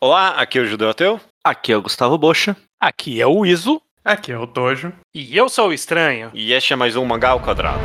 Olá, aqui é o Judeu Ateu. Aqui é o Gustavo Bocha. Aqui é o Iso. Aqui é o Tojo. E eu sou o Estranho. E este é mais um Mangá ao Quadrado.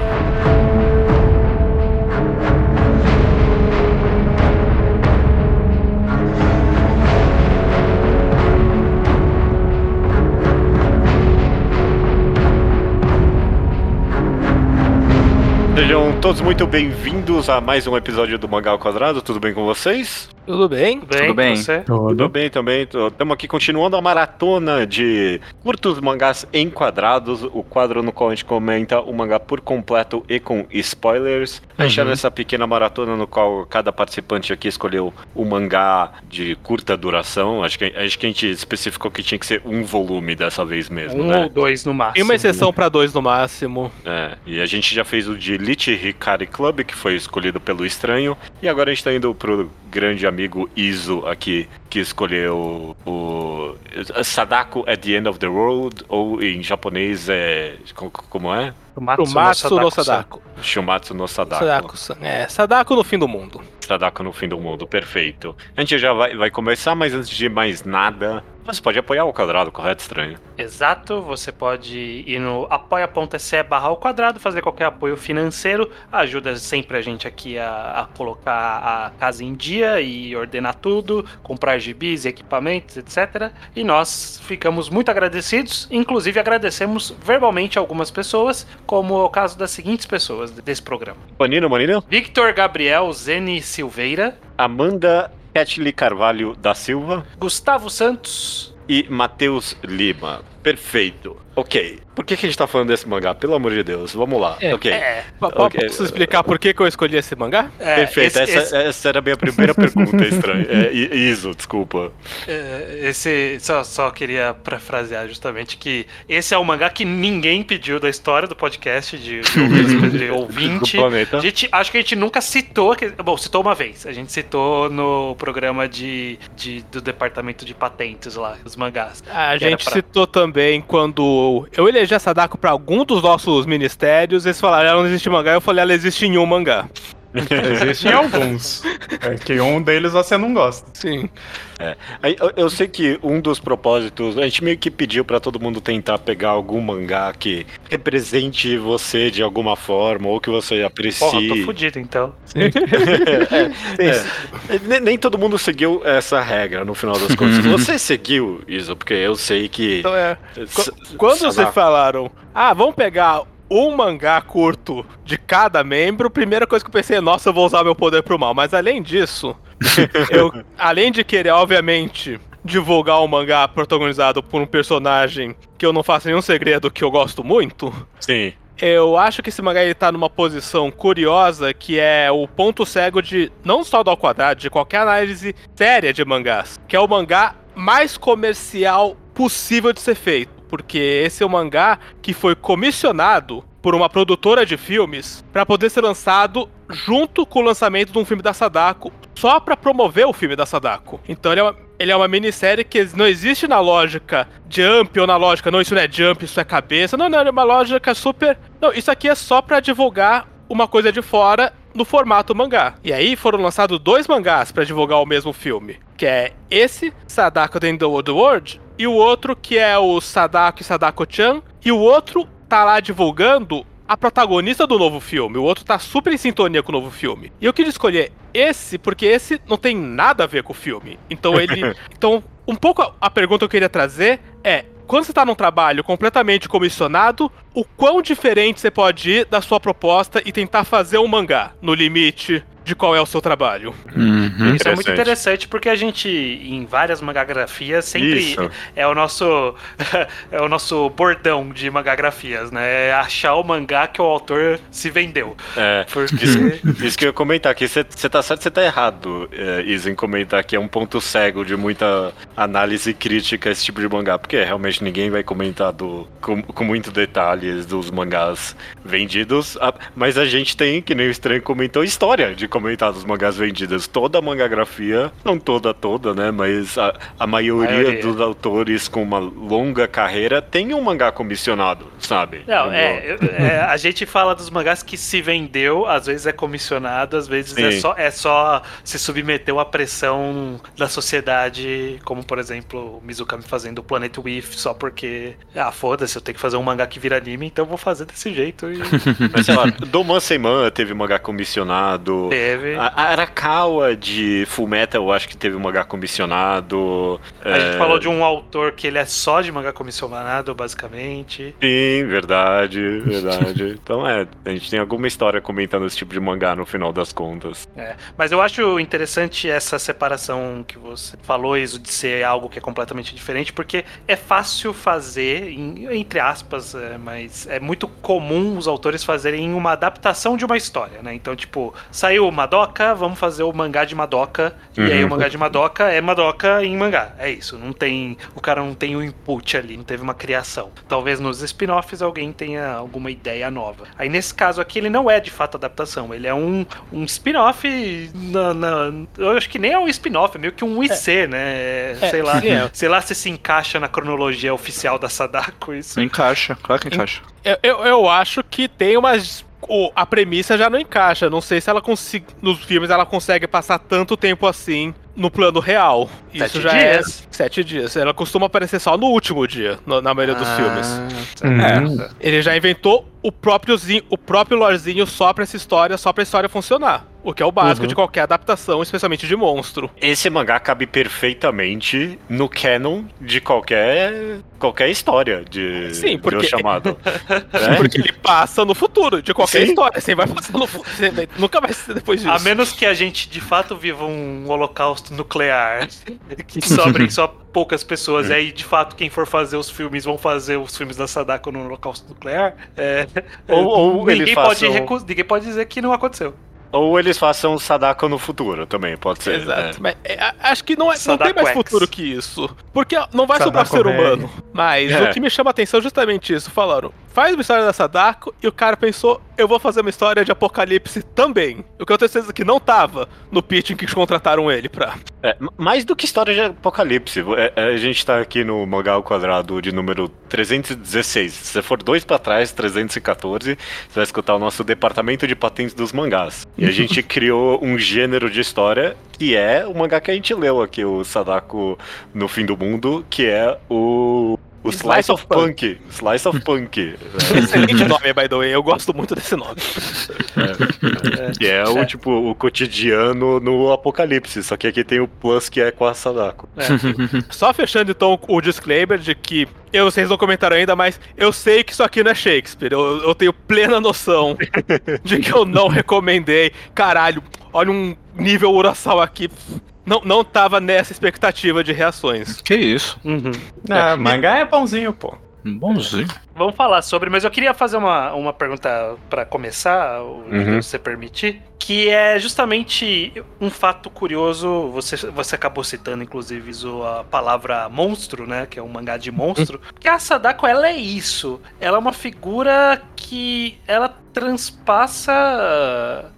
Sejam todos muito bem-vindos a mais um episódio do Mangá ao Quadrado. Tudo bem com vocês? Tudo bem? Tudo bem? Tudo bem. Você? Tudo bem também. Estamos aqui continuando a maratona de curtos mangás enquadrados, o quadro no qual a gente comenta o mangá por completo e com spoilers. A gente tá nessa pequena maratona no qual cada participante aqui escolheu um mangá de curta duração. Acho que, acho que a gente especificou que tinha que ser um volume dessa vez mesmo, Um né? ou dois no máximo. Tem uma exceção pra dois no máximo. É, e a gente já fez o de Lich Hikari Club, que foi escolhido pelo Estranho, e agora a gente tá indo pro grande amigo Iso aqui, que escolheu o Sadako at the End of the World, ou em japonês é. como- Como é? Matsu Pro Matsu no Sadako. Shumatsu no Sadako. Sadako. É, Sadako no fim do mundo. Sadako no fim do mundo, perfeito. A gente já vai, vai começar, mas antes de mais nada, você pode apoiar o quadrado, correto, Estranho? Exato, você pode ir no apoia.se barra ao quadrado, fazer qualquer apoio financeiro, ajuda sempre a gente aqui a, a colocar a casa em dia e ordenar tudo, comprar gibis, equipamentos, etc. E nós ficamos muito agradecidos, inclusive agradecemos verbalmente algumas pessoas, como é o caso das seguintes pessoas desse programa. Manino, Manino? Victor Gabriel Zene Silveira, Amanda Catley Carvalho da Silva. Gustavo Santos, e Matheus Lima. Perfeito. Ok. Por que, que a gente tá falando desse mangá? Pelo amor de Deus. Vamos lá. É, ok. é, Pa- pa- Ok. Posso explicar por que, que eu escolhi esse mangá? é, Perfeito. esse- essa, esse- essa era a minha primeira pergunta, estranho. É, Iso, desculpa. É, Esse só, só queria parafrasear justamente que esse é o mangá que ninguém pediu da história do podcast de, de, de Do ouvinte. A gente, acho que a gente nunca citou, bom, citou uma vez. A gente citou no programa de, de- do departamento de patentes lá, os mangás. A gente pra- citou também quando eu elegi a Sadako pra algum dos nossos ministérios, eles falaram, ela não existe mangá, eu falei, ela existe em um mangá. Existem alguns. É que um deles você não gosta. Sim. Aí, eu, eu sei que um dos propósitos, a gente meio que pediu pra todo mundo tentar pegar algum mangá que represente você de alguma forma, ou que você aprecie. Porra, tô fudido então. É, nem, nem todo mundo seguiu essa regra no final das contas. Você seguiu isso, porque eu sei que. Então é. Quando vocês falaram, ah, vamos pegar um mangá curto de cada membro, a primeira coisa que eu pensei é, nossa, eu vou usar meu poder pro mal. Mas além disso, eu, além de querer, obviamente, divulgar um mangá protagonizado por um personagem que eu não faço nenhum segredo que eu gosto muito, Sim. eu acho que esse mangá ele tá numa posição curiosa que é o ponto cego de não só do ao quadrado, de qualquer análise séria de mangás, que é o mangá mais comercial possível de ser feito, porque esse é o mangá que foi comissionado por uma produtora de filmes para poder ser lançado junto com o lançamento de um filme da Sadako, só para promover o filme da Sadako. Então ele é uma ele é uma minissérie que não existe na lógica jump ou na lógica, não, isso não é jump, isso é cabeça. Não, não, é uma lógica super. Não, isso aqui é só pra divulgar uma coisa de fora no formato mangá. E aí foram lançados dois mangás pra divulgar o mesmo filme, que é esse, Sadako The Underworld World, e o outro que é o Sadako e Sadako-chan, e o outro tá lá divulgando a protagonista do novo filme. O outro tá super em sintonia com o novo filme. E eu queria escolher esse porque esse não tem nada a ver com o filme. Então ele. então, um pouco a, a pergunta que eu queria trazer é. Quando você tá num trabalho completamente comissionado, o quão diferente você pode ir da sua proposta e tentar fazer um mangá no limite de qual é o seu trabalho? Uhum. Isso é muito Interessante. porque a gente, em várias mangagrafias, sempre Isso. é o nosso é o nosso bordão de mangagrafias, né? É achar o mangá que o autor se vendeu. É. Porque Isso que eu ia comentar aqui, você tá certo, você tá errado, é, Isa, em comentar que é um ponto cego de muita análise crítica esse tipo de mangá, porque realmente ninguém vai comentar do, com, com muito detalhes dos mangás vendidos, ah, mas a gente tem, que nem o estranho comentou, história de comentado os mangás vendidos. Toda a mangagrafia, não toda, toda, né? Mas a, a maioria, Maioria. dos autores com uma longa carreira tem um mangá comissionado, sabe? Não, é, é, a gente fala dos mangás que se vendeu, às vezes é comissionado, às vezes é só, é só se submeteu à pressão da sociedade, como por exemplo o Mizukami fazendo o Planet With só porque, ah, foda-se, eu tenho que fazer um mangá que vira anime, então eu vou fazer desse jeito. E Mas sei lá, Doman Seiman teve mangá comissionado. teve. A a Arakawa de Fullmetal, eu acho que teve um mangá comissionado. A gente É, falou de um autor que ele é só de mangá comissionado, basicamente. Sim, verdade, verdade. então é, a gente tem alguma história comentando esse tipo de mangá no final das contas. É, mas eu acho interessante essa separação que você falou, Iso, de ser algo que é completamente diferente, porque é fácil fazer, entre aspas, é, mas é muito comum os autores fazerem uma adaptação de uma história, né? Então, tipo, saiu Madoka, vamos fazer o mangá de Madoka, e aí Uhum. o mangá de Madoka é Madoka em mangá. É isso, não tem. O cara não tem um input ali, não teve uma criação. Talvez nos spin-offs alguém tenha alguma ideia nova. Aí nesse caso aqui, ele não é de fato adaptação, ele é um, um spin-off. na- na- eu acho que nem é um spin-off, é meio que um IC, né? É, sei lá. é. Sei lá se se encaixa na cronologia oficial da Sadako isso. Encaixa, claro que encaixa. Eu, eu, eu acho que tem umas. O- a premissa já não encaixa. Não sei se ela consegue. Nos filmes ela consegue passar tanto tempo assim no plano real. Isso Sete já dias. é. Sete dias. Ela costuma aparecer só no último dia, no- na maioria dos Ah, filmes. Hum. É. Ele já inventou o própriozinho, o próprio lorezinho só pra essa história, só pra história funcionar. O que é o básico Uhum. de qualquer adaptação, especialmente de monstro. Esse mangá cabe perfeitamente no canon de qualquer qualquer história de, Sim, de porque- O chamado. né? Porque ele passa no futuro, de qualquer Sim. história. Você vai passar no futuro. Nunca vai ser depois disso. A menos que a gente de fato viva um holocausto nuclear que sobrem só poucas pessoas, e aí de fato quem for fazer os filmes vão fazer os filmes da Sadako no holocausto nuclear. é, Ou- ou ninguém, pode façam- recu- ninguém pode dizer que não aconteceu. Ou eles façam Sadako no futuro também, pode ser. Exato. né? Mas é, acho que não, é, não tem mais X. futuro que isso. Porque não vai sobrar Sadako ser velho. humano. Mas É. o que me chama a atenção é justamente isso. Falaram, faz uma história da Sadako e o cara pensou, eu vou fazer uma história de apocalipse também. O que eu tenho certeza que não tava no pitching que contrataram ele pra. É, mais do que história de apocalipse. é, é, a gente tá aqui no mangá ao quadrado de número 316. Se você for dois pra trás, 314, você vai escutar o nosso departamento de patentes dos mangás. E a gente criou um gênero de história que é o mangá que a gente leu aqui, o Sadako no Fim do Mundo, que é o. O Slice, Slice of of Punk. Slice of Punk. Excelente nome, by the way. Eu gosto muito desse nome. que é o tipo o cotidiano no apocalipse. Só que aqui tem o plus que é com a Sadako. Só fechando então o disclaimer de que eu vocês não comentaram ainda, mas eu sei que isso aqui não é Shakespeare. Eu, eu tenho plena noção de que eu não recomendei. Caralho, olha um nível Urasawa aqui. Não, não tava nessa expectativa de reações. Que isso? Ah, mangá é bonzinho, pô. Bonzinho. Vamos falar sobre, mas eu queria fazer uma, uma pergunta pra começar, Uhum. se você permitir, que é justamente um fato curioso. Você, você acabou citando, inclusive, a palavra monstro, né? Que é um mangá de monstro. Porque a Sadako, ela é isso. Ela é uma figura que ela transpassa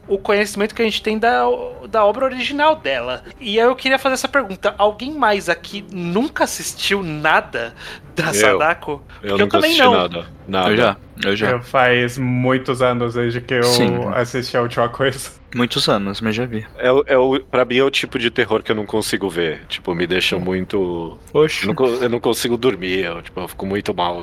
o conhecimento que a gente tem da, da obra original dela. E aí eu queria fazer essa pergunta: alguém mais aqui nunca assistiu nada da Eu. Sadako? Eu Porque nunca também assisti não. nada. Nada. Eu já, eu já. Eu faz muitos anos desde que eu Sim. assisti a última coisa. Muitos anos, mas já vi. É, o- é o, pra mim é o tipo de terror que eu não consigo ver. Tipo, me deixa muito. Eu Oxe. não, eu não consigo dormir, eu, tipo, eu fico muito mal.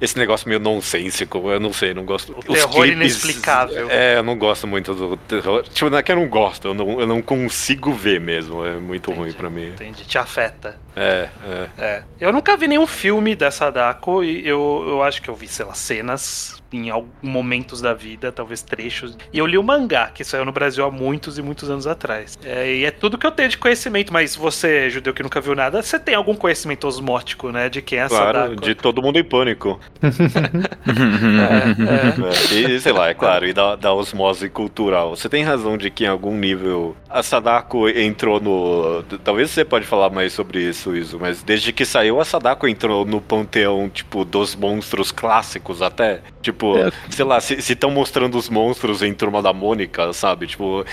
Esse negócio meio nonsensical, eu não sei, não gosto. O terror inexplicável. É, eu não gosto muito do terror. Tipo, não é que eu não gosto, eu não, eu não consigo ver mesmo. É muito ruim pra mim. Entendi, te afeta. É, é. É. Eu nunca vi nenhum filme da Sadako e eu, eu acho que eu vi, sei lá, cenas em alguns momentos da vida, talvez trechos. E eu li o mangá, que saiu no Brasil há muitos e muitos anos atrás. É, e é tudo que eu tenho de conhecimento, mas você, judeu que nunca viu nada, você tem algum conhecimento osmótico, né, de quem é a Claro, Sadako? de todo mundo em pânico. É, é. É, e, sei lá, é claro, e da, da osmose cultural. Você tem razão de que em algum nível a Sadako entrou no. Talvez você pode falar mais sobre isso, Iso, mas desde que saiu a Sadako entrou no panteão, tipo, dos monstros clássicos até. Tipo, É. sei lá, se estão mostrando os monstros em Turma da Mônica, sabe? Tipo,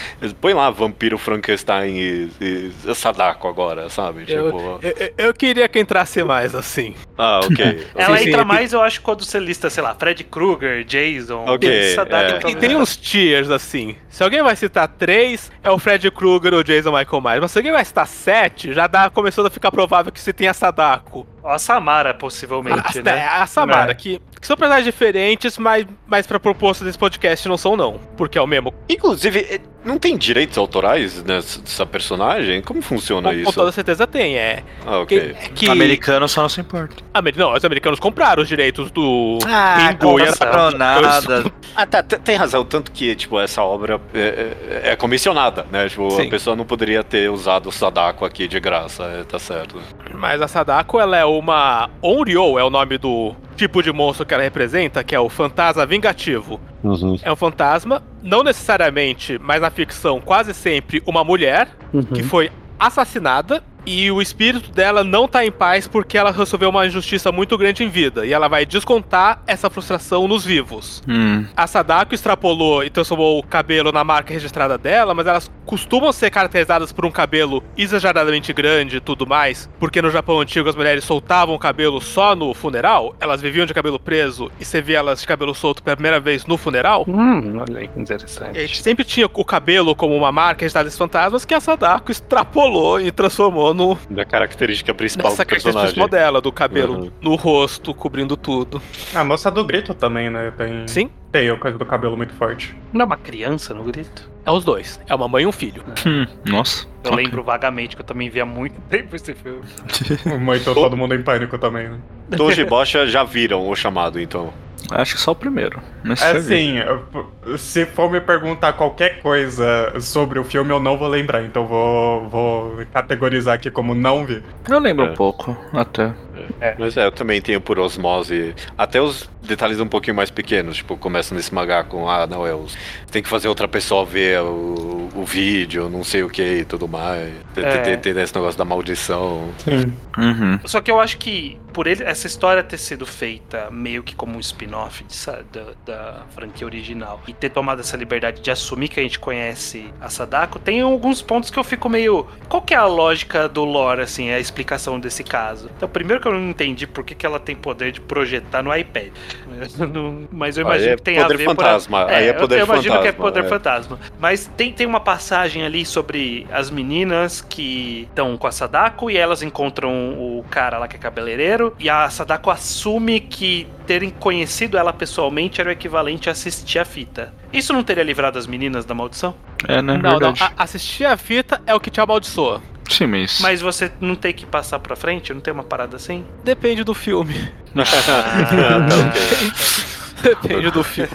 põe lá Vampiro Frankenstein e, e Sadako agora, sabe? Eu, Tipo, eu, eu queria que entrasse mais assim. ah, ok. Ela Sim, sim, entra é- mais, eu acho, quando você lista, sei lá, Fred Krueger, Jason. Ok, Sadako é. E tem uns tiers assim. Se alguém vai citar três, é o Fred Krueger ou o Jason Michael Myers. Mas se alguém vai citar sete, já dá, começou a ficar provável que você tenha Sadako. Ó, a Samara, possivelmente, a, né? é, a Samara, É. que, que são personagens diferentes, mas, mas pra proposta desse podcast não são, não. Porque é o mesmo. Inclusive, não tem direitos autorais nessa dessa personagem? Como funciona Com, com isso? toda certeza tem. É. Ah, ok. Que, que Americano só não se importa. Amer- Não, os americanos compraram os direitos do. Ah, Ringo e nada. Ah, tá, tem razão. Tanto que, tipo, essa obra é, é- é comissionada, né? Tipo, Sim. a pessoa não poderia ter usado o Sadako aqui de graça, é, tá certo. Mas a Sadako, ela é uma. Onryo é o nome do tipo de monstro que ela representa, que é o fantasma vingativo. É um fantasma, não necessariamente, mas na ficção, quase sempre uma mulher que foi assassinada. E o espírito dela não tá em paz porque ela resolveu uma injustiça muito grande em vida. E ela vai descontar essa frustração nos vivos. Hum. A Sadako extrapolou e transformou o cabelo na marca registrada dela, mas elas costumam ser caracterizadas por um cabelo exageradamente grande e tudo mais, porque no Japão antigo as mulheres soltavam o cabelo só no funeral, elas viviam de cabelo preso e você via elas de cabelo solto pela primeira vez no funeral. Hum, olha aí que E a interessante. gente sempre tinha o cabelo como uma marca registrada desses fantasmas que a Sadako extrapolou e transformou no, Da característica principal nessa do característica personagem. dela, do cabelo Uhum. no rosto, cobrindo tudo. A moça do grito também, né? Tem, Sim, tem a coisa do cabelo muito forte. Não é uma criança no grito? é os dois. É uma mãe e um filho. Hum. Nossa. Eu Ok. lembro vagamente que eu também via há muito tempo esse filme. Muito todo mundo em pânico também, né? Toji e Bocha já viram o chamado, então. Acho que só o primeiro. Mas É assim, se for me perguntar qualquer coisa sobre o filme, eu não vou lembrar. Então vou, vou categorizar aqui como não vi. Eu lembro É. um pouco, até. Mas é, eu também tenho por osmose. Até os detalhes um pouquinho mais pequenos, tipo, começa nesse mangá com, ah, não, é os. Tem que fazer outra pessoa ver o, o vídeo, não sei o que e tudo mais. Tem, É. tem, tem esse negócio da maldição. Sim. Uhum. Só que eu acho que, por ele, essa história ter sido feita meio que como um spin-off da, da franquia original e ter tomado essa liberdade de assumir que a gente conhece a Sadako, tem alguns pontos que eu fico meio. Qual que é a lógica do lore, assim, a explicação desse caso? Então, primeiro que eu não entendi por que, que ela tem poder de projetar no iPad. Eu não- Mas eu Aí imagino é que tem poder a ver por fantasma, aí é eu- poder eu, imagino que é fantasma, poder é. fantasma. Mas tem, tem uma passagem ali sobre as meninas que estão com a Sadako e elas encontram o cara lá que é cabeleireiro. E a Sadako assume que terem conhecido ela pessoalmente era o equivalente a assistir a fita. Isso não teria livrado as meninas da maldição? É, né? Não, não, Verdade. a- assistir a fita é o que te amaldiçoa. Sim, mas. Mas você não tem que passar pra frente? Não tem uma parada assim? Depende do filme. Ah, tá ok. Depende do filme.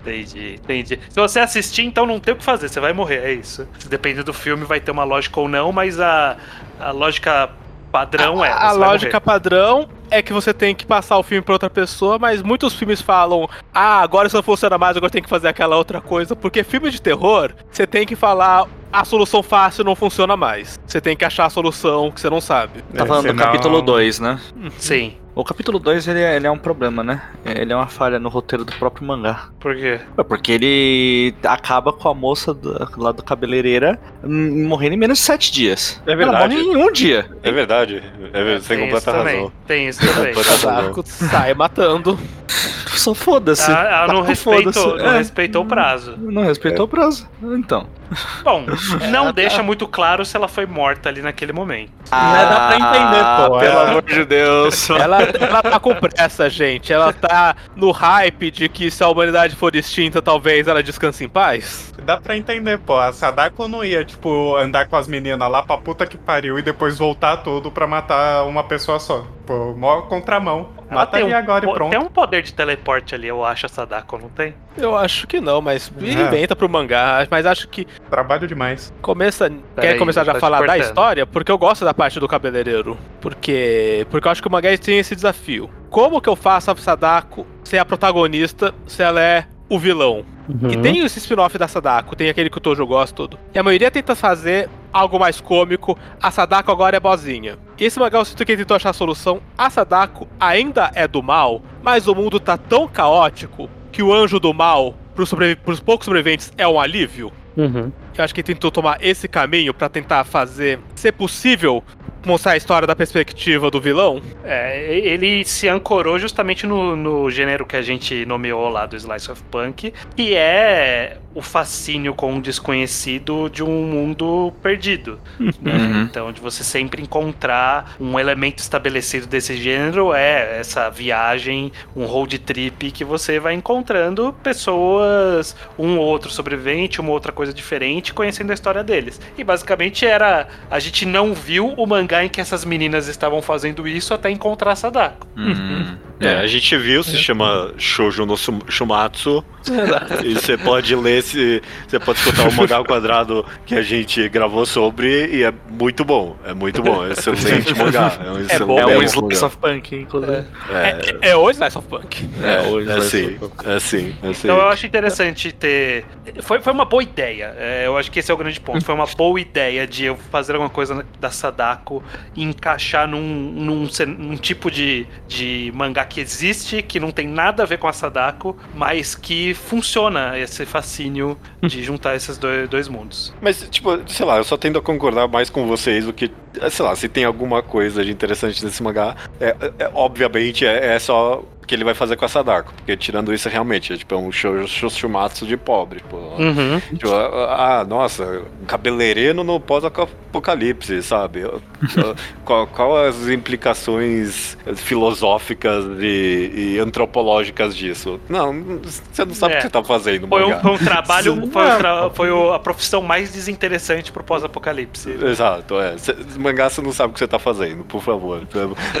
Entendi, entendi. Se você assistir, então não tem o que fazer, você vai morrer, é isso. Se depende do filme, vai ter uma lógica ou não, mas a, a lógica padrão é. A, a você vai lógica padrão é que você tem que passar o filme pra outra pessoa, mas muitos filmes falam: ah, agora isso não funciona mais, agora tem que fazer aquela outra coisa. Porque filme de terror, você tem que falar. A solução fácil não funciona mais. Você tem que achar a solução que você não sabe. Tá É, falando do capítulo 2, né? Sim. O capítulo 2 ele, é- ele é um problema, né? Ele é uma falha no roteiro do próprio mangá. Por quê? É Porque ele acaba com a moça do- lá do cabeleireira hum, morrendo em menos de 7 dias. É Ela verdade. morre em um dia. É verdade. É, verdade, tem Tem isso completa também. razão. Tem isso também. Completa razão. Sai matando. Só foda-se. Ela, ela não, Tá, respeitou, foda-se. não É. respeitou o prazo. Não respeitou o prazo. Então. Bom, não deixa muito claro se ela foi morta ali naquele momento. Mas dá pra entender, pô, Pelo é. amor de Deus. Ela, ela tá com pressa, gente. Ela tá no hype de que se a humanidade for extinta, talvez ela descanse em paz. Dá pra entender, pô. A Sadako não ia, tipo, andar com as meninas lá pra puta que pariu e depois voltar tudo pra matar uma pessoa só. Pô, mó contramão. Ela Mata tem um agora e pronto. Tem um poder de teleporte ali, eu acho, a Sadako, não tem? Eu acho que não, mas ele É. inventa pro mangá. Mas acho que Trabalho demais. começa. quer aí, começar já tá a te falar da história? Porque eu gosto da parte do cabeleireiro. Porque. Porque eu acho que o mangá tem esse desafio. Como que eu faço a Sadako ser a protagonista se ela é o vilão? Que tem esse spin-off da Sadako, tem aquele que o Tojo gosta tudo. E a maioria tenta fazer algo mais cômico. A Sadako agora é bozinha. E esse mangá eu sinto que ele tentou achar a solução. A Sadako ainda é do mal, mas o mundo tá tão caótico que o anjo do mal pros, sobrevi- pros poucos sobreviventes é um alívio. Uhum. Eu acho que ele tentou tomar esse caminho pra tentar fazer, ser possível, mostrar a história da perspectiva do vilão. É, ele se ancorou justamente no, no gênero que a gente nomeou lá do Slice of Punk, que é o fascínio com o desconhecido de um mundo perdido. né? Uhum. Então, de você sempre encontrar um elemento estabelecido desse gênero é essa viagem, um road trip que você vai encontrando pessoas, um ou outro sobrevivente, uma outra coisa diferente, conhecendo a história deles. E basicamente era. A gente não viu o mangá em que essas meninas estavam fazendo isso até encontrar Sadako. Uhum. É, a gente viu, se chama Shoujo no Shumatsu. E você pode ler, se, você pode escutar o mangá ao quadrado que a gente gravou sobre e é muito bom. É muito bom, é excelente mangá. É um excelente bom, É um. Slice of Punk, inclusive. É, É, é o Slice of Punk. é, hoje é sim, é sim, é sim. Então eu acho interessante ter. Foi, foi uma boa ideia. É, eu acho que esse é o grande ponto. Foi uma boa ideia de eu fazer alguma coisa da Sadako e encaixar num, num, num tipo de, de mangá que existe, que não tem nada a ver com a Sadako, mas que funciona esse fascínio de juntar esses dois, dois mundos. Mas, tipo, sei lá, eu só tendo a concordar mais com vocês do que, sei lá, se tem alguma coisa de interessante nesse mangá, é, é- obviamente é, é só o que ele vai fazer com a Sadako, porque tirando isso realmente, é tipo é um show, shumatsu de pobre, pô. Uhum. Tipo, ah, nossa, cabeleireiro no pós-apocalipse, sabe? qual, qual as implicações filosóficas e, e antropológicas disso? Não, você não sabe É. o que você tá fazendo, Foi um, mangá. foi um trabalho, foi, um tra- foi a profissão mais desinteressante pro pós-apocalipse. Exato, é. Mangá você não sabe o que você tá fazendo, por favor.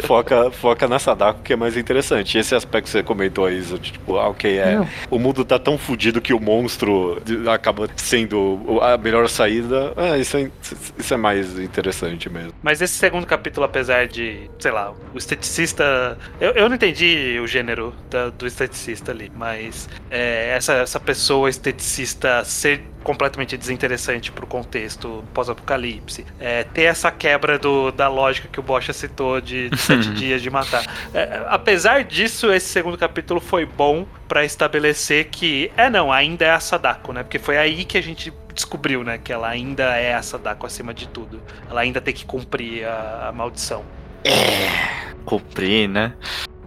Foca, foca na Sadako que é mais interessante. Esse aspecto que você comentou aí, tipo, ah, ok, é. O mundo tá tão fudido que o monstro acaba sendo a melhor saída. É, isso é, isso é mais interessante mesmo. Mas esse segundo capítulo, apesar de, sei lá, o esteticista. Eu, eu não entendi o gênero da- do esteticista ali, mas é, essa, essa pessoa esteticista ser completamente desinteressante pro contexto pós-apocalipse. É, ter essa quebra do, da lógica que o Bocha citou de, de sete dias de matar. É, apesar disso, esse segundo capítulo foi bom pra estabelecer que, é não, ainda é a Sadako, né? Porque foi aí que a gente descobriu, né, que ela ainda é a Sadako acima de tudo. Ela ainda tem que cumprir a, a maldição. Cumprir, né?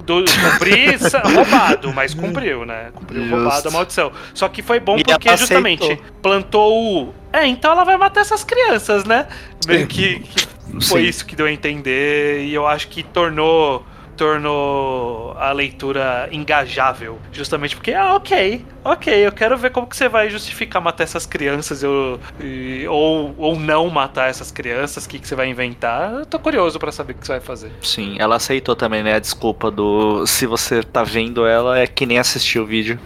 Do, cumprir roubado, mas cumpriu, né? Cumpriu Justo. roubado a maldição. Só que foi bom E porque justamente plantou o. É, então ela vai matar essas crianças, né? Meio que, que foi isso que deu a entender e eu acho que tornou tornou a leitura engajável, justamente porque ah, ok, ok, eu quero ver como que você vai justificar matar essas crianças eu, e- ou, ou não matar essas crianças, o que, que você vai inventar. Eu tô curioso pra saber o que você vai fazer. Sim, ela aceitou também, né? A desculpa do. Se você tá vendo ela, é que nem assistiu o vídeo.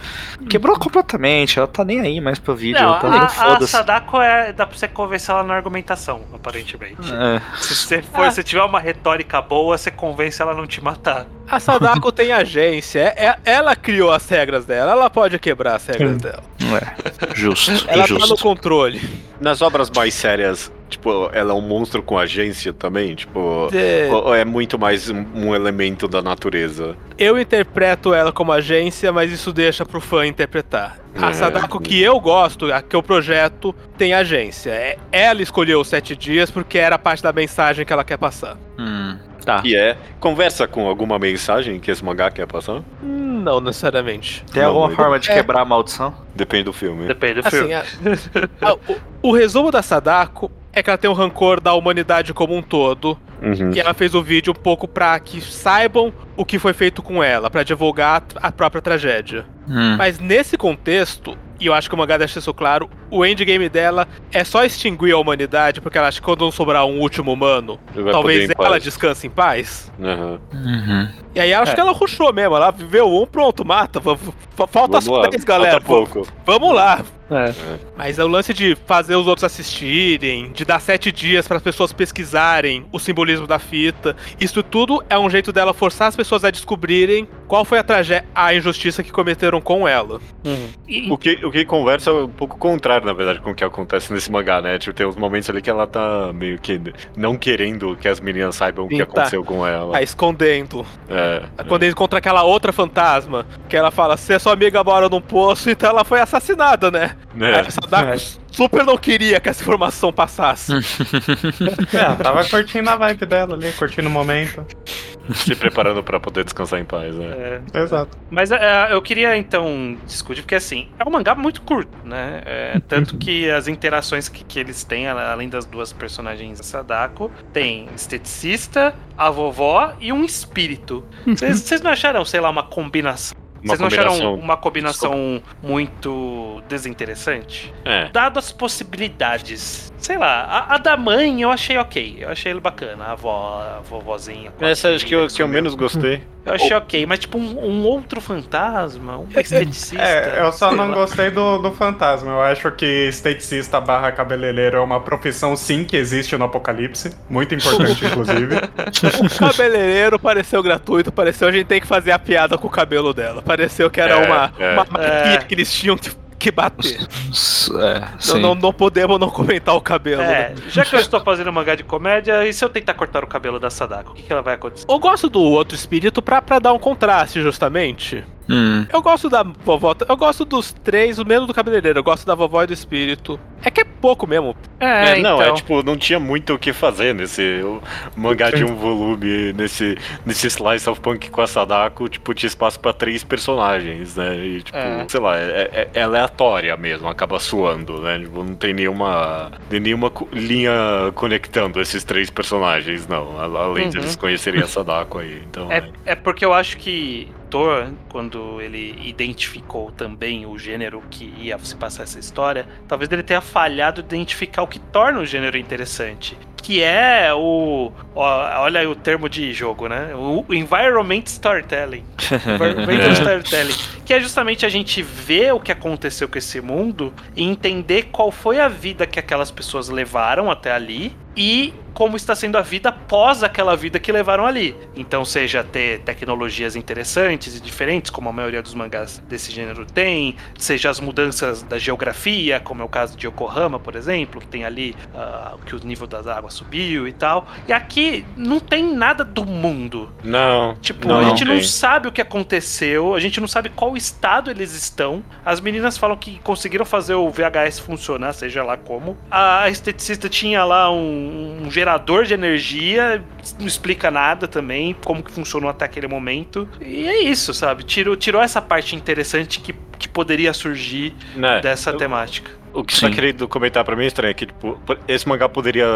Quebrou completamente, ela tá nem aí mais pro vídeo. Não, ela tá nem a, a. Sadako é, dá pra você convencer ela na argumentação, aparentemente. É. Se você for, se tiver uma retórica boa, você convence ela a não te matar. A Sadako tem agência, é- é- ela criou as regras dela, ela pode quebrar as regras dela. É, justo, Ela tá no controle. Nas obras mais sérias, tipo, ela é um monstro com agência também, tipo. É, Ou é muito mais um, um elemento da natureza? Eu interpreto ela como agência, mas isso deixa pro fã interpretar. A É. Sadako que eu gosto, a que eu projeto, tem agência. É- Ela escolheu os sete dias porque era parte da mensagem que ela quer passar. Hum, tá. E é. Conversa com alguma mensagem que esse mangá quer passar? Não necessariamente. Tem Não, alguma mas- forma de É. quebrar a maldição? Depende do filme. Depende do filme. Assim, a- a- o, o resumo da Sadako é que ela tem um rancor da humanidade como um todo. Uhum. E ela fez o vídeo um pouco pra que saibam o que foi feito com ela, pra divulgar a própria tragédia. Hum. Mas nesse contexto, e eu acho que o mangá deixa isso claro, o endgame dela é só extinguir a humanidade, porque ela acha que quando não sobrar um último humano, talvez ela paz. descanse em paz. Aham. Uhum. E aí acho É. que ela rushou mesmo, ela viveu um, pronto, mata. Falta Vamos lá, 10, galera. falta pouco. Vamos lá. É. Mas é o lance de fazer os outros assistirem, de dar sete dias para as pessoas pesquisarem o simbolismo da fita. Isso tudo é um jeito dela forçar as pessoas a descobrirem qual foi a tragédia, a injustiça que cometeram com ela. E- O que, o que conversa é um pouco contrário, na verdade, com o que acontece nesse mangá, né? Tipo, tem uns momentos ali que ela tá meio que não querendo que as meninas saibam o que tá. aconteceu com ela. Tá escondendo. É, Quando ele encontra aquela outra fantasma, que ela fala, se a sua amiga mora num poço, então ela foi assassinada, né? É. Aí Sadako super não queria que essa informação passasse. É, tava curtindo a vibe dela ali, curtindo o momento. se preparando pra poder descansar em paz, né? é, Exato. Mas é, eu queria então discutir, porque assim, é um mangá muito curto, né? É, tanto que as interações que, que eles têm, a- além das duas personagens da Sadako, tem esteticista, a vovó e um espírito. Vocês não acharam, sei lá, uma combinação? Vocês não acharam combinação. uma combinação muito desinteressante? É. Dado as possibilidades, sei lá, a, a da mãe eu achei ok, eu achei ele bacana, a avó, a vovozinha. Essa acho que eu, que eu menos gostei. Eu achei ok, mas tipo um, um outro fantasma, um esteticista. É, eu só não lá. gostei do, do fantasma. Eu acho que esteticista barra cabeleireiro é uma profissão sim que existe no apocalipse. Muito importante, inclusive. O cabeleireiro pareceu gratuito, pareceu a gente tem que fazer a piada com o cabelo dela. Pareceu que era É, uma, é. uma maquia É. que eles tinham que, que bater. É, Não, sim. não, não podemos não comentar o cabelo. É, né? já que eu estou fazendo mangá de comédia, e se eu tentar cortar o cabelo da Sadako, o que, que ela vai acontecer? Eu gosto do outro espírito pra, pra dar um contraste, justamente. Hum. Eu gosto da vovó, eu gosto dos três, o menos do cabeleireiro. Eu gosto da vovó e do espírito. É que é pouco mesmo. É, não, é então. tipo, não tinha muito o que fazer nesse o mangá de um volume, nesse, nesse Slice of Punk com a Sadako, tipo, tinha espaço pra três personagens, né? E, tipo, É. sei lá, é, é- é aleatória mesmo, acaba suando, né? Tipo, não tem nenhuma, tem nenhuma linha conectando esses três personagens, não. Além de Uhum. eles conhecerem a Sadako aí. Então, É, é porque eu acho que Thor, quando ele identificou também o gênero que ia se passar essa história, talvez ele tenha falhado de identificar o que torna o gênero interessante. Que é o. ó, olha aí o termo de jogo, né? O environment storytelling. Environmental storytelling. Que é justamente a gente ver o que aconteceu com esse mundo e entender qual foi a vida que aquelas pessoas levaram até ali e como está sendo a vida após aquela vida que levaram ali. Então, seja ter tecnologias interessantes e diferentes, como a maioria dos mangás desse gênero tem, seja as mudanças da geografia, como é o caso de Yokohama, por exemplo, que tem ali ah, que o nível das águas subiu e tal. E aqui não tem nada do mundo. não. Tipo, não, a gente não tem. sabe o que aconteceu, a gente não sabe qual estado eles estão. As meninas falam que conseguiram fazer o VHS funcionar, seja lá como. A esteticista tinha lá um, um gerador de energia, não explica nada também, como que funcionou até aquele momento. E é isso, sabe? Tirou, tirou essa parte interessante que, que poderia surgir Né? dessa Eu- temática. O que você tá querendo comentar pra mim é estranho, é que tipo, esse mangá poderia.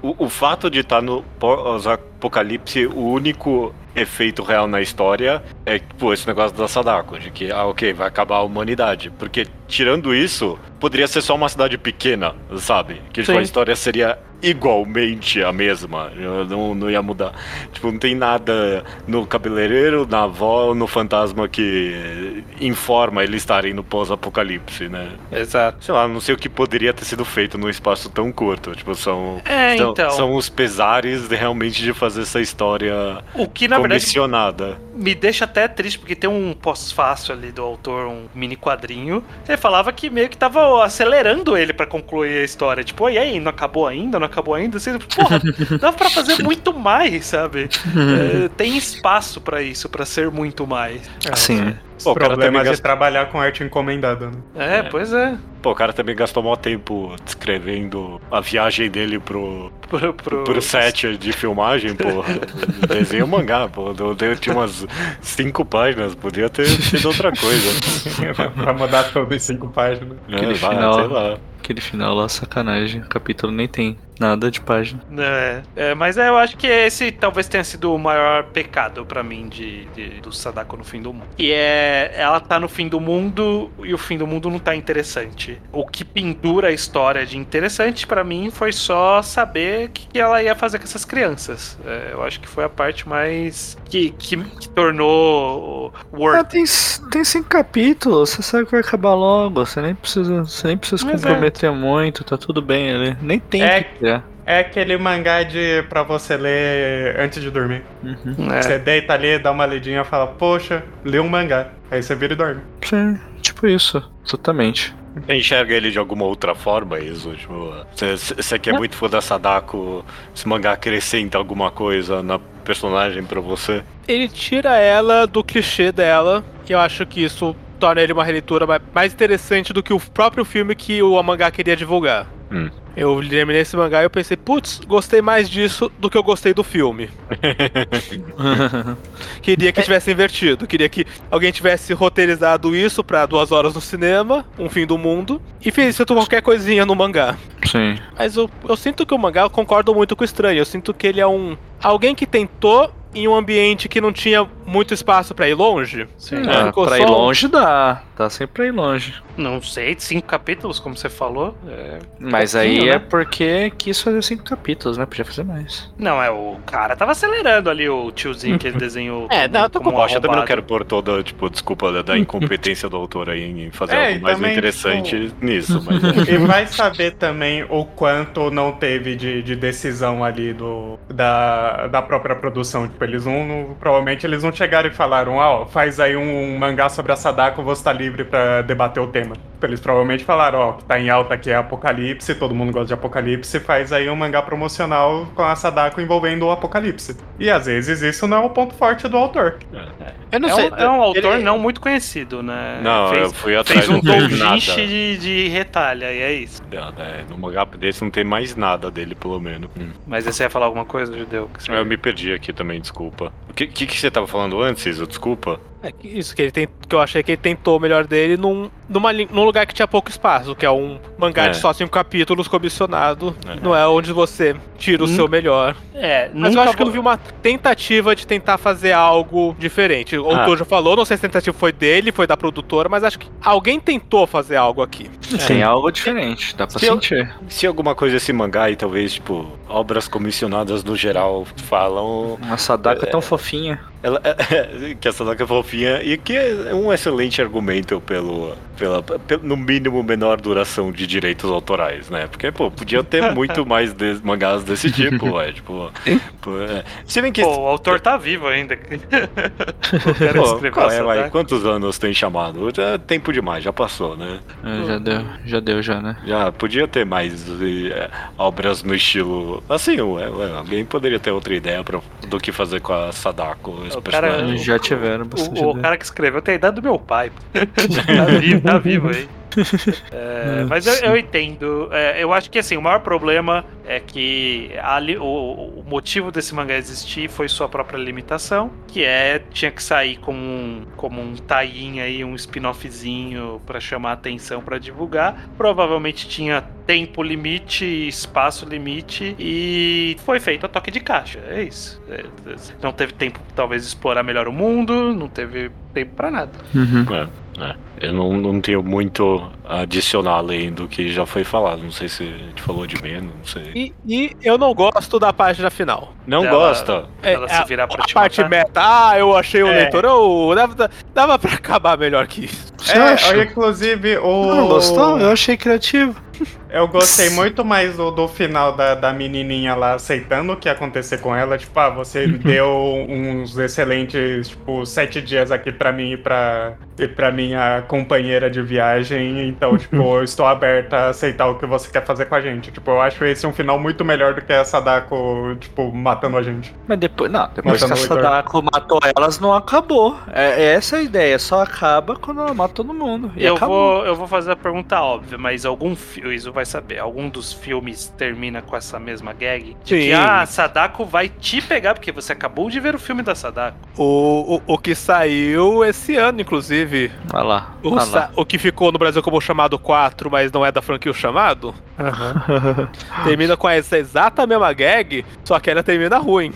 O, o fato de estar no pós-apocalipse, o único efeito real na história é tipo, esse negócio da Sadako, de que, ah, ok, vai acabar a humanidade. Porque, tirando isso, poderia ser só uma cidade pequena, sabe? Que tipo, a história seria igualmente a mesma, não, não ia mudar. Tipo, não tem nada no cabeleireiro, na avó, no fantasma que informa eles estarem no pós-apocalipse, né? Exato. Sei lá, não sei o que poderia ter sido feito num espaço tão curto. Tipo, são. É, são, então. são os pesares de, realmente de fazer essa história O que na verdade comissionada. me deixa até triste, porque tem um pós-fácil ali do autor, um mini quadrinho. Ele falava que meio que tava acelerando ele pra concluir a história. Tipo, e aí, não acabou ainda? Não acabou ainda? Assim, porra, dava pra fazer muito mais, sabe? É, tem espaço pra isso, pra ser muito mais. Sim. Pô, o também de gasta- trabalhar com arte encomendada, né? É, É. pois é. Pô, o cara também gastou maior tempo descrevendo a viagem dele pro, Pro, pro- pro set de filmagem, pô. Desenho mangá, pô. Eu, eu tinha umas cinco páginas, podia ter sido outra coisa. pra mudar tudo em cinco páginas. Aquele É, vai, final. sei lá. Aquele final lá, sacanagem. O capítulo nem tem nada de página. É, é, mas é, eu acho que esse talvez tenha sido o maior pecado pra mim de, de- do Sadako no fim do mundo. E é, ela tá no fim do mundo e o fim do mundo não tá interessante. O que pendura a história de interessante pra mim foi só saber o que, que ela ia fazer com essas crianças. É, eu acho que foi a parte mais que, que, que tornou o Ah, tem, tem cinco capítulos, você sabe que vai acabar logo. Você nem precisa, você nem precisa se é. comprometer muito, tá tudo bem ali. Nem tem É. que. É aquele mangá de pra você ler antes de dormir. É. Você deita ali, dá uma lidinha e fala, poxa, lê um mangá. Aí você vira e dorme. Sim, tipo isso, exatamente. Você enxerga ele de alguma outra forma, isso? Tipo, você, você que é muito fã da Sadako, esse mangá acrescenta alguma coisa na personagem pra você? Ele tira ela do clichê dela, e eu acho que isso torna ele uma releitura ma- mais interessante do que o próprio filme que o mangá queria divulgar. Hum. Eu terminei esse mangá e eu pensei, putz, gostei mais disso do que eu gostei do filme. Queria que tivesse invertido. Queria que alguém tivesse roteirizado isso pra duas horas no cinema, um fim do mundo, e fez isso qualquer coisinha no mangá. Sim. Mas eu, eu sinto que o mangá, eu concordo muito com o estranho. Eu sinto que ele é um. Alguém que tentou em um ambiente que não tinha muito espaço pra ir longe. Sim. É, ficou pra só ir longe dá. Dá sempre pra ir longe. Não sei, cinco capítulos, como você falou. é- Mas aí né? é porque quis fazer cinco capítulos, né? Podia fazer mais. Não, é o cara tava acelerando ali o tiozinho que ele desenhou. É, não, eu tô com eu também não quero pôr toda, tipo, desculpa da, da incompetência do autor aí em fazer É, algo mais também, interessante nisso, mas... é. E vai saber também o quanto não teve de, de decisão ali do, da, da própria produção. Tipo, eles não, não- Provavelmente eles não chegaram e falaram, ó, faz aí um mangá sobre a Sadako, você tá livre pra debater o tema. Tipo, Eles provavelmente falaram, ó, que tá em alta aqui é Apocalipse, todo mundo gosta de Apocalipse, faz aí um mangá promocional com a Sadako envolvendo o Apocalipse. E às vezes isso não é o ponto forte do autor. Eu não É sei. um, é um autor ele- não muito conhecido, né? Não, fez, eu fui atrás, fez um doujinshi de, de retalha, e é isso. É, no mangá desse não tem mais nada dele, pelo menos. Mas você ia falar alguma coisa, Judeu? Que você- Eu me perdi aqui também, desculpa. O que, que, que você tava falando antes, Isa? Desculpa. É isso que ele tem, que eu achei que ele tentou o melhor dele num, numa, num lugar que tinha pouco espaço, que é um mangá É. de só cinco capítulos comissionado. É. Não é onde você tira o Hum. seu melhor. É, Mas nunca eu acho que eu vi uma tentativa de tentar fazer algo diferente. O Ah. autor já falou, não sei se a tentativa foi dele, foi da produtora, mas acho que alguém tentou fazer algo aqui. Tem algo diferente, dá pra Se eu- sentir. Se alguma coisa esse mangá e talvez, tipo, obras comissionadas no geral falam Uma Sadako é tão fofinha. Ela, que a Sadaka é fofinha e que é um excelente argumento pelo, pela, pelo- no mínimo, menor duração de direitos autorais, né? Porque, pô, podia ter muito mais de- mangás desse tipo, é, tipo... pô, é. Se bem que... Pô, o autor tá vivo ainda. Pô, qual é, vai, quantos anos tem chamado? Já, tempo demais, já passou, né? É, já deu, já deu já, né? Já podia ter mais eh, obras no estilo. Assim, ué, ué, alguém poderia ter outra ideia pra, do que fazer com a Sadako, esse O cara-. Já tiveram bastante. O, o cara que escreveu tem a idade do meu pai. tá, vivo, tá vivo aí. É, mas eu, eu entendo. É, eu acho que assim, o maior problema é que ali, o, o motivo desse mangá existir foi sua própria limitação, que é tinha que sair como um, como um tie aí, um spin-offzinho pra chamar atenção pra divulgar. Provavelmente tinha tempo limite, espaço limite e foi feito a toque de caixa. É isso. É, não teve tempo talvez de explorar melhor o mundo, não teve tempo pra nada. Uhum. É, é. Eu não, não tenho muito a adicionar além do que já foi falado. Não sei se a gente falou de menos, não sei. E, e eu não gosto da página final. Não Ela- gosta. É, Ela se a- virar pra a te parte meta, ah, eu achei o É. leitor, oh, dava, dava pra acabar melhor que isso. Você é, acha? olha, inclusive, o. Não gostou? Eu achei criativo. Eu gostei muito mais do, do final da, da menininha lá aceitando o que ia acontecer com ela. Tipo, ah, você deu uns excelentes, tipo, sete dias aqui pra mim e pra, e pra minha companheira de viagem. Então, tipo, eu estou aberta a aceitar o que você quer fazer com a gente. Tipo, eu acho esse um final muito melhor do que a Sadako, tipo, matando a gente. Mas depois, não, depois que a Matando o leitor. Sadako matou elas, não acabou. É, é essa a ideia, só acaba quando ela mata todo mundo. E Eu acabou. vou, eu vou fazer a pergunta óbvia, mas algum fi- o Iso vai saber. Algum dos filmes termina com essa mesma gag? De que Sim. ah, a Sadako vai te pegar, porque você acabou de ver o filme da Sadako. O, o, o que saiu esse ano, inclusive. Olha lá. O, sa- lá. o que ficou no Brasil como chamado 4, mas não é da franquia o chamado. Termina com essa exata mesma gag, só que ela termina ruim.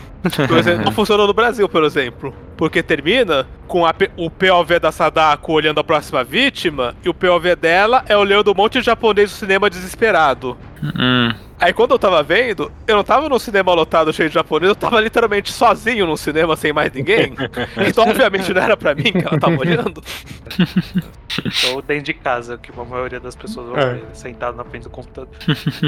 Por exemplo, não funcionou no Brasil, por exemplo. Porque termina com a o POV da Sadako olhando a próxima vítima, e o POV dela é olhando um monte de japonês no cinema desesperado. Hum. Aí quando eu tava vendo, eu não tava num cinema lotado cheio de japonês, eu tava literalmente sozinho num cinema sem mais ninguém. Então, obviamente, não era pra mim que ela tava olhando. Ou dentro de casa, que a maioria das pessoas vão É. ver, sentado na frente do computador.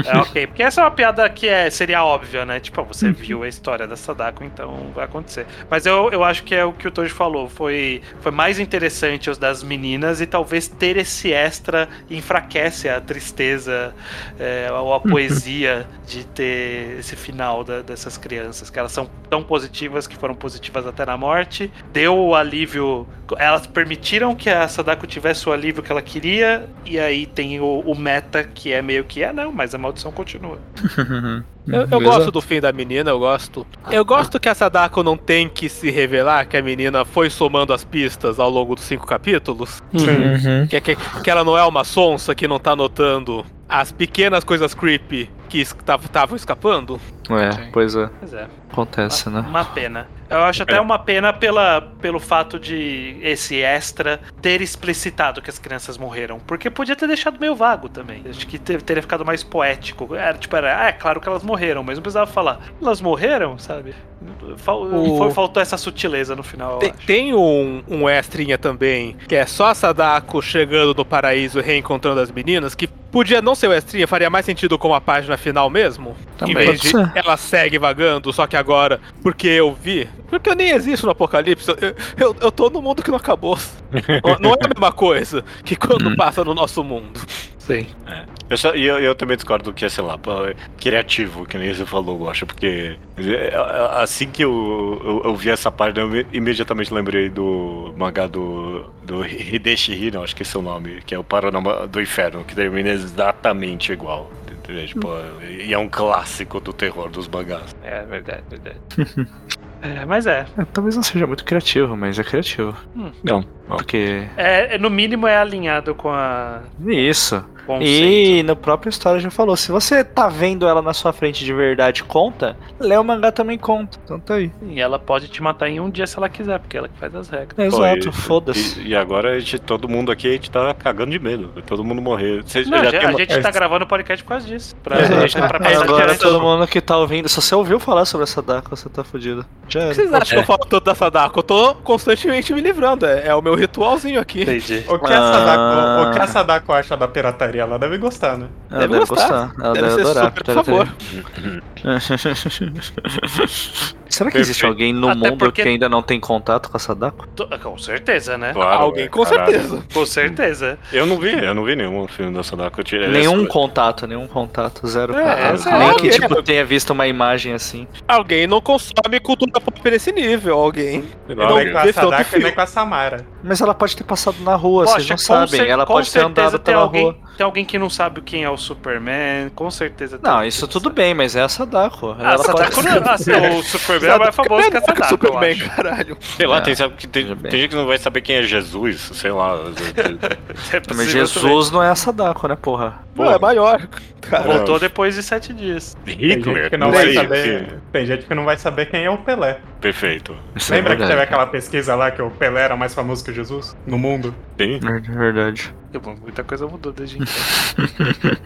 É ok, porque essa é uma piada que é, seria óbvia, né? Tipo, você viu a história da Sadako, então vai acontecer. Mas eu, eu acho que é o que o Toji falou. Foi, foi mais interessante os das meninas e talvez ter esse extra enfraquece a tristeza é, ou a poesia de ter esse final da- dessas crianças, que elas são tão positivas que foram positivas até na morte. Deu o alívio. Elas permitiram que a Sadako tivesse o alívio que ela queria, e aí tem o, o meta que é meio que é, não, mas a maldição continua. Eu, eu gosto do fim da menina, eu gosto. Eu gosto que a Sadako não tem que se revelar que a menina foi somando as pistas ao longo dos cinco capítulos. Uhum. Que, que, que ela não é uma sonsa que não tá notando as pequenas coisas creepy que estavam escapando. É, pois é. Pois é. Acontece, né? Uma pena. Eu acho até uma pena pela, pelo fato de esse extra ter explicitado que as crianças morreram. Porque podia ter deixado meio vago também. Acho que ter- teria ficado mais poético. Era tipo, era, ah, é claro que elas morreram, mas não precisava falar. Elas morreram, sabe? Fal- O- foi- faltou essa sutileza no final, eu Tem, acho. tem um, um extrinha também, que é só a Sadako chegando no paraíso e reencontrando as meninas, que podia não ser o extrinha, faria mais sentido como a página final mesmo. Também. Em vez de ela segue vagando, só que agora, porque eu vi. Porque eu nem existo no Apocalipse, eu, eu, eu tô no mundo que não acabou. não, é a mesma coisa que quando passa no nosso mundo. Sim. Eu, só- e eu, eu também discordo que é, sei lá, criativo, que nem você falou, eu acho, porque é, assim que eu, eu, eu vi essa página, eu me- imediatamente lembrei do mangá do, do Hideshi Hino, acho que esse é o nome, que é o Paranama do Inferno, que termina exatamente igual. Tipo, e é um clássico do terror dos mangás. É verdade, verdade. é, mas é. É, talvez não seja muito criativo, mas é criativo. Hum. Não, porque. é. é, No mínimo é alinhado com a. Isso. Conceito. E na própria história já falou: se você tá vendo ela na sua frente de verdade, conta, lê o mangá também conta. Então tá aí. E ela pode te matar em um dia se ela quiser, porque ela que faz as regras. Pô, Exato, foda-se. E, e agora a gente, todo mundo aqui, a gente tá cagando de medo, todo mundo morrer. Você Não, já a uma- gente tá gravando o podcast por causa disso. Pra, Exato. pra passar Agora todo mundo que tá ouvindo, se você ouviu falar sobre essa Daka, você tá fudido. Já era. que vocês acham que eu falo tanto da Sadako? Eu tô constantemente me livrando, é, é o meu ritualzinho aqui. Entendi. O que, a Ah. Sadako, o que a Sadako acha da pirataria, ela deve gostar, né? Ela Deve deve gostar. gostar. Ela Deve deve, ser adorar. super, por favor. Será que existe alguém no Até mundo porque- que ainda não tem contato com a Sadako? Com certeza, né? Claro, Alguém, é, com caralho. certeza. Com certeza. Eu não vi, eu não vi nenhum filme da Sadako. Nenhum essa- contato, nenhum contato, zero É, contato. é, Nem que alguém- tipo, tenha visto uma imagem assim. Alguém não consome cultura pop nesse nível, alguém. Não, lá, nem com a Sadako e filme. nem com a Samara. Mas ela pode ter passado na rua, Poxa, vocês não sabem. Ela com pode ter andado tem pela alguém, rua. Tem alguém que não sabe quem é o Superman, com certeza tem Não, isso tudo sabe. bem, mas é a Sadako. Ah, Ela Sadako pode... não é- ah, o Superman é mais famoso que a Melhor Sadako, eu Superman, caralho. Sei lá, É, tem, sabe, que tem, tem gente que não vai saber quem é Jesus, sei lá. É Mas Jesus não é a Sadako, né, porra? Pô, é maior. Cara, também. Voltou depois de sete dias. Tem gente Hitler, que não não vai saber. Tem gente que não vai saber quem é o Pelé. Perfeito. Isso é Lembra que verdade. teve aquela pesquisa lá que o Pelé era mais famoso que Jesus no mundo? Tem? Verdade, Bom, Muita coisa mudou desde então.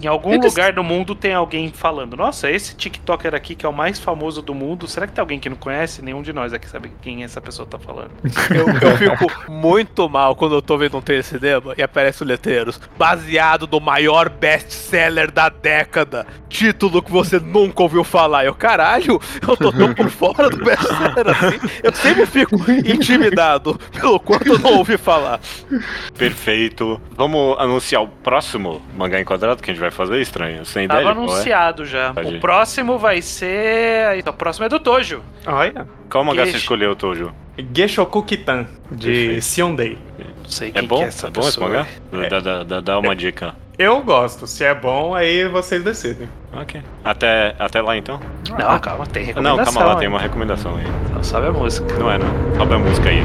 em algum Eles- lugar do mundo tem alguém falando: Nossa, esse TikToker aqui que é o mais famoso do mundo. Será que tem alguém que não conhece? Nenhum de nós aqui sabe quem essa pessoa tá falando. eu, eu fico muito mal quando eu tô vendo um trailer de cinema e aparece o letreiros. Baseado no maior best-seller da década. Título que você nunca ouviu falar. Eu, caralho, eu tô tão por fora do best-seller assim. Eu sempre fico intimidado pelo quanto eu não ouvi falar. Perfeito. Vamos anunciar o próximo mangá enquadrado que a gente vai fazer, estranho? Sem ideia Tava de qual é? anunciado já. Pode ir. O próximo vai ser. Então, o próximo é do Tojo. Olha. Qual mangá você Geisha. escolheu, Tojo? Geshoku Kitan, de Perfeito. Siondei. Não sei É quem bom? que É é essa bom esse mangá? Dá, dá, dá, dá uma dica. Eu gosto, se é bom, aí vocês decidem. Ok. Até, até lá então? Não, calma, tem Não, recomendação. calma lá, tem uma recomendação aí. Não sabe a música. Não é, não. Sobe a música aí.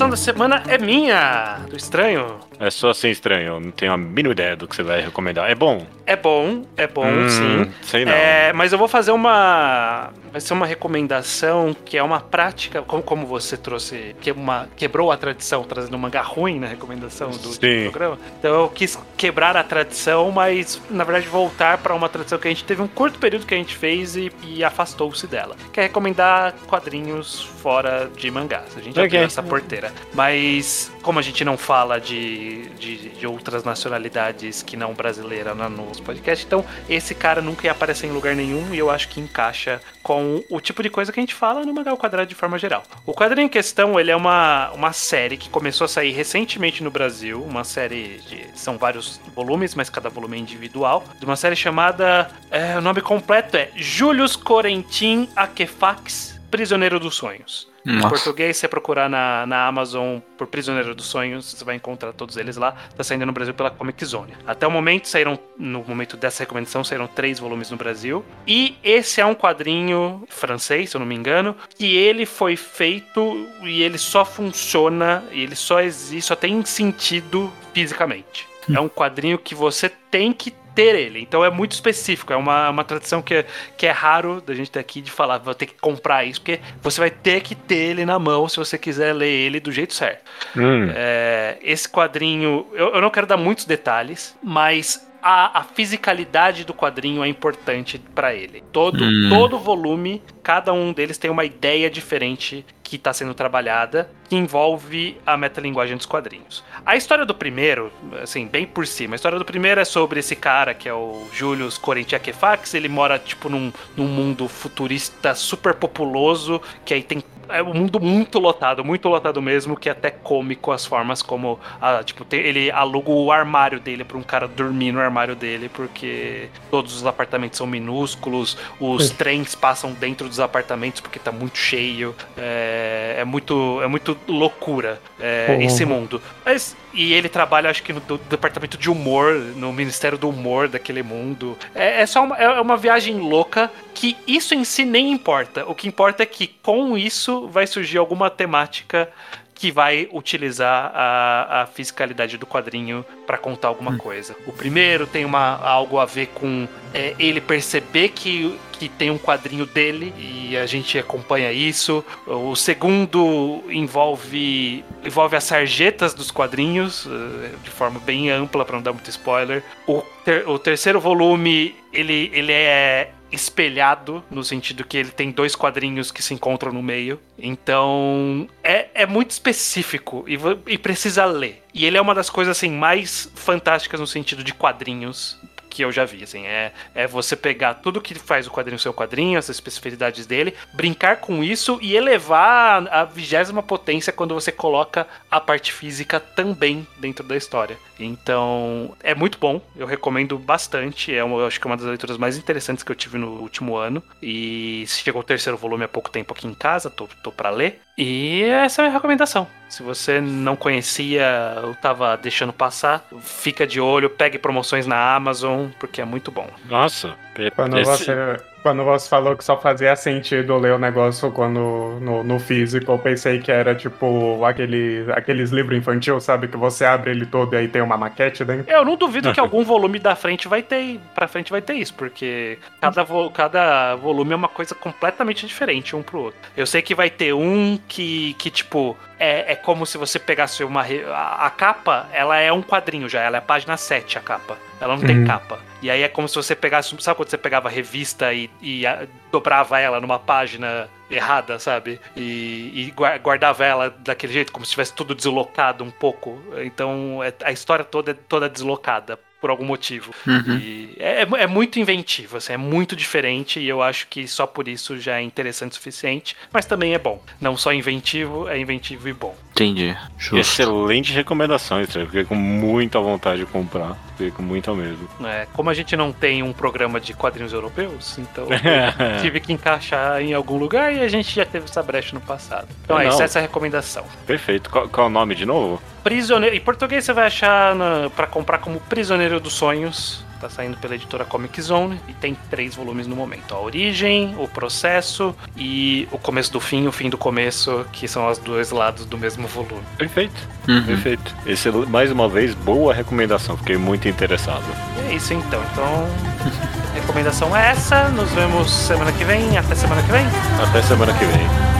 Recomendação da semana é minha, do estranho. É só assim estranho, eu não tenho a mínima ideia do que você vai recomendar. É bom? É bom, é bom, Hum, sim. Sei não. É, mas eu vou fazer uma. Vai ser uma recomendação que é uma prática, como, como você trouxe, que é uma, quebrou a tradição, trazendo um mangá ruim na recomendação do último Sim. programa. Então eu quis quebrar a tradição, mas na verdade voltar para uma tradição que a gente teve um curto período que a gente fez e, e afastou-se dela. Que é recomendar quadrinhos fora de mangás. A gente Ok. abriu essa porteira. Mas como a gente não fala de, de, de outras nacionalidades que não brasileira na- nos podcasts, então esse cara nunca ia aparecer em lugar nenhum e eu acho que encaixa com o tipo de coisa que a gente fala no Mangá ao Quadrado de forma geral. O quadrinho em questão, ele é uma, uma série que começou a sair recentemente no Brasil, uma série de... são vários volumes, mas cada volume é individual, de uma série chamada... é, o nome completo é Julius Corentin Akefax, Prisioneiro dos Sonhos. Em Nossa. português, se você procurar na, na Amazon por Prisioneiro dos Sonhos, você vai encontrar todos eles lá. Tá saindo no Brasil pela Comic Zone. Até o momento, saíram, no momento dessa recomendação, saíram três volumes no Brasil. E esse é um quadrinho francês, se eu não me engano, que ele foi feito e ele só funciona, e ele só existe, só tem sentido fisicamente. É um quadrinho que você tem que ter ele. Então é muito específico. É uma, uma tradição que, é- que é raro da gente ter aqui de falar, vou ter que comprar isso, porque você vai ter que ter ele na mão se você quiser ler ele do jeito certo. Hum, É, esse quadrinho, eu, eu não quero dar muitos detalhes, mas a, a fisicalidade do quadrinho é importante pra ele. Todo, Hum. todo volume, cada um deles tem uma ideia diferente que está sendo trabalhada, que envolve a metalinguagem dos quadrinhos. A história do primeiro, assim, bem por cima, a história do primeiro é sobre esse cara que é o Julius Corinthiakefax, ele mora, tipo, num, num mundo futurista super populoso, que aí tem é um mundo muito lotado, muito lotado mesmo, que é até cômico as formas como, ah, tipo, tem- ele aluga o armário dele pra um cara dormir no armário dele, porque todos os apartamentos são minúsculos, os trens passam dentro dos apartamentos porque tá muito cheio, é, é muito, é muito loucura é, Uhum. esse mundo. Mas, e ele trabalha, acho que no departamento de humor, no Ministério do Humor daquele mundo. É, é só uma, é uma viagem louca que isso em si nem importa. O que importa é que com isso vai surgir alguma temática que vai utilizar a, a fisicalidade do quadrinho para contar alguma coisa. O primeiro tem uma, algo a ver com é, ele perceber que, que tem um quadrinho dele e a gente acompanha isso. O segundo envolve envolve as sarjetas dos quadrinhos eh, de forma bem ampla para não dar muito spoiler. O, ter- o terceiro volume ele, ele é espelhado, no sentido que ele tem dois quadrinhos que se encontram no meio. Então, é, é muito específico e, e precisa ler. E ele é uma das coisas assim mais fantásticas no sentido de quadrinhos que eu já vi, assim, é, é você pegar tudo que faz o quadrinho seu quadrinho, as especificidades dele, brincar com isso e elevar a vigésima potência quando você coloca a parte física também dentro da história. Então, é muito bom, eu recomendo bastante, é uma, eu acho que é uma das leituras mais interessantes que eu tive no último ano, e chegou o terceiro volume há pouco tempo aqui em casa, tô, tô pra ler, e essa é a minha recomendação. Se você não conhecia ou tava deixando passar, fica de olho, pegue promoções na Amazon, porque é muito bom. nossa. Quando esse- você, quando você falou que só fazia sentido ler o negócio quando no, no físico, eu pensei que era tipo aquele, aqueles livros infantil, sabe? Que você abre ele todo e aí tem uma maquete dentro. Eu não duvido que algum volume da frente vai ter, pra frente vai ter isso, porque cada, vo- cada volume é uma coisa completamente diferente um pro outro. Eu sei que vai ter um que, que tipo, é, é como se você pegasse uma. A, a capa, ela é um quadrinho já, ela é a página 7, a capa. Ela não tem Uhum. capa. E aí é como se você pegasse. Sabe quando você pegava a revista e, e a- dobrava ela numa página errada, sabe? E, e gua- guardava ela daquele jeito, como se tivesse tudo deslocado um pouco. Então é- a história toda é toda deslocada. Por algum motivo. Uhum. E é, é muito inventivo, assim, é muito diferente. E eu acho que só por isso já é interessante o suficiente. Mas também é bom. Não só inventivo, é inventivo e bom. Entendi. Justo. Excelente recomendação, Estranho. Fiquei com muita vontade de comprar. Fiquei com muita mesmo. É, como a gente não tem um programa de quadrinhos europeus, então eu tive que encaixar em algum lugar e a gente já teve essa brecha no passado. Então é Não. isso, essa é a recomendação. Perfeito. Qual, qual é o nome de novo? Prisioneiro. Em português você vai achar na, pra comprar como Prisioneiro dos Sonhos. Tá saindo pela editora Comic Zone e tem três volumes no momento: a origem, o processo e o começo do fim, o fim do começo, que são os dois lados do mesmo volume. Perfeito, Uhum. perfeito. Esse, mais uma vez, boa recomendação. Fiquei muito interessado. E é isso então. Então, recomendação é essa. Nos vemos semana que vem. Até semana que vem. Até semana que vem.